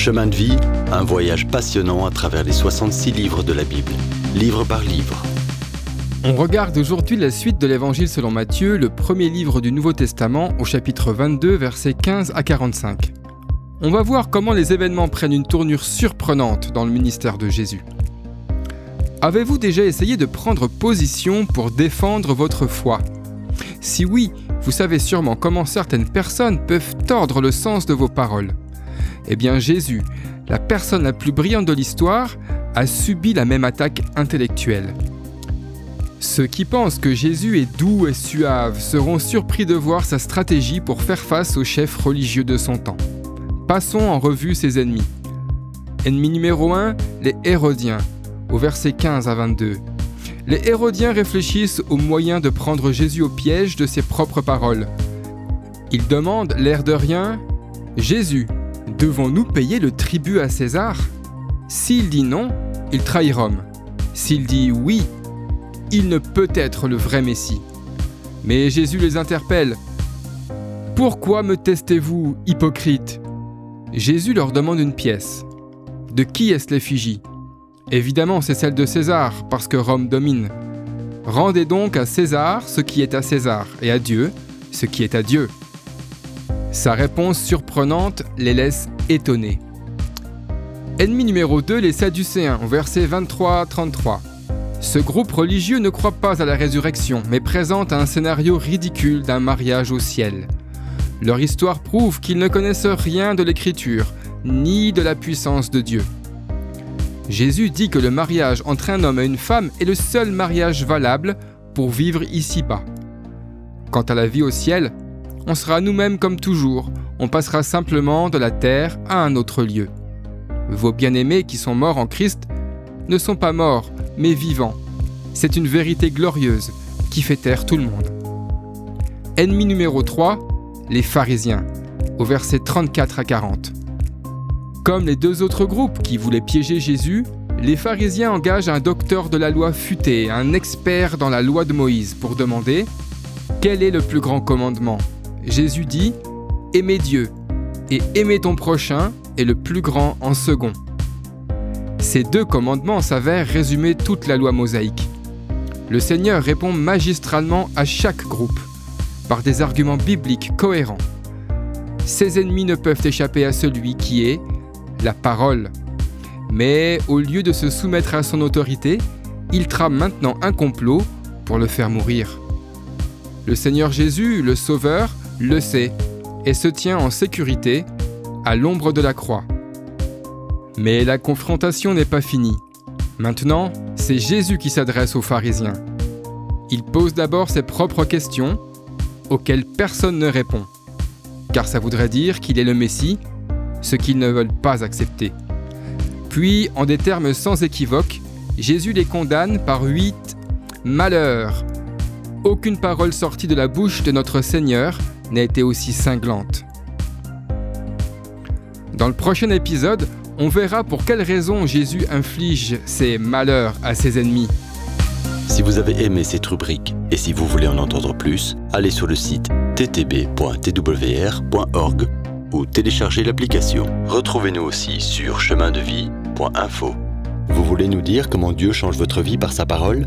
Chemin de vie, un voyage passionnant à travers les 66 livres de la Bible, livre par livre. On regarde aujourd'hui la suite de l'Évangile selon Matthieu, le premier livre du Nouveau Testament, au chapitre 22, versets 15 à 45. On va voir comment les événements prennent une tournure surprenante dans le ministère de Jésus. Avez-vous déjà essayé de prendre position pour défendre votre foi? Si oui, vous savez sûrement comment certaines personnes peuvent tordre le sens de vos paroles. Eh bien Jésus, la personne la plus brillante de l'histoire, a subi la même attaque intellectuelle. Ceux qui pensent que Jésus est doux et suave seront surpris de voir sa stratégie pour faire face aux chefs religieux de son temps. Passons en revue ses ennemis. Ennemi numéro 1, les Hérodiens, au verset 15 à 22. Les Hérodiens réfléchissent aux moyens de prendre Jésus au piège de ses propres paroles. Ils demandent, l'air de rien, Jésus, devons-nous payer le tribut à César? S'il dit non, il trahit Rome. S'il dit oui, il ne peut être le vrai Messie. Mais Jésus les interpelle. Pourquoi me testez-vous, hypocrite? Jésus leur demande une pièce. De qui est-ce l'effigie? Évidemment, c'est celle de César, parce que Rome domine. Rendez donc à César ce qui est à César, et à Dieu ce qui est à Dieu. Sa réponse surprenante les laisse étonnés. Ennemi numéro 2, les Sadducéens, verset 23-33. Ce groupe religieux ne croit pas à la résurrection, mais présente un scénario ridicule d'un mariage au ciel. Leur histoire prouve qu'ils ne connaissent rien de l'écriture, ni de la puissance de Dieu. Jésus dit que le mariage entre un homme et une femme est le seul mariage valable pour vivre ici-bas. Quant à la vie au ciel, on sera nous-mêmes comme toujours, on passera simplement de la terre à un autre lieu. Vos bien-aimés qui sont morts en Christ ne sont pas morts, mais vivants. C'est une vérité glorieuse qui fait taire tout le monde. Ennemi numéro 3, les pharisiens, au verset 34 à 40. Comme les deux autres groupes qui voulaient piéger Jésus, les pharisiens engagent un docteur de la loi futé, un expert dans la loi de Moïse, pour demander Quel est le plus grand commandement? Jésus dit Aimez Dieu et aimer ton prochain est le plus grand en second. Ces deux commandements s'avèrent résumer toute la loi mosaïque. Le Seigneur répond magistralement à chaque groupe, par des arguments bibliques cohérents. Ses ennemis ne peuvent échapper à celui qui est la parole. Mais au lieu de se soumettre à son autorité, il trame maintenant un complot pour le faire mourir. Le Seigneur Jésus, le Sauveur, le sait et se tient en sécurité à l'ombre de la croix. Mais la confrontation n'est pas finie. Maintenant, c'est Jésus qui s'adresse aux pharisiens. Il pose d'abord ses propres questions auxquelles personne ne répond, car ça voudrait dire qu'il est le Messie ce qu'ils ne veulent pas accepter. Puis, en des termes sans équivoque, Jésus les condamne par huit malheurs. Aucune parole sortie de la bouche de notre Seigneur n'a été aussi cinglante. Dans le prochain épisode, on verra pour quelles raisons Jésus inflige ces malheurs à ses ennemis. Si vous avez aimé cette rubrique et si vous voulez en entendre plus, allez sur le site ttb.twr.org ou téléchargez l'application. Retrouvez-nous aussi sur chemindevie.info. Vous voulez nous dire comment Dieu change votre vie par sa parole?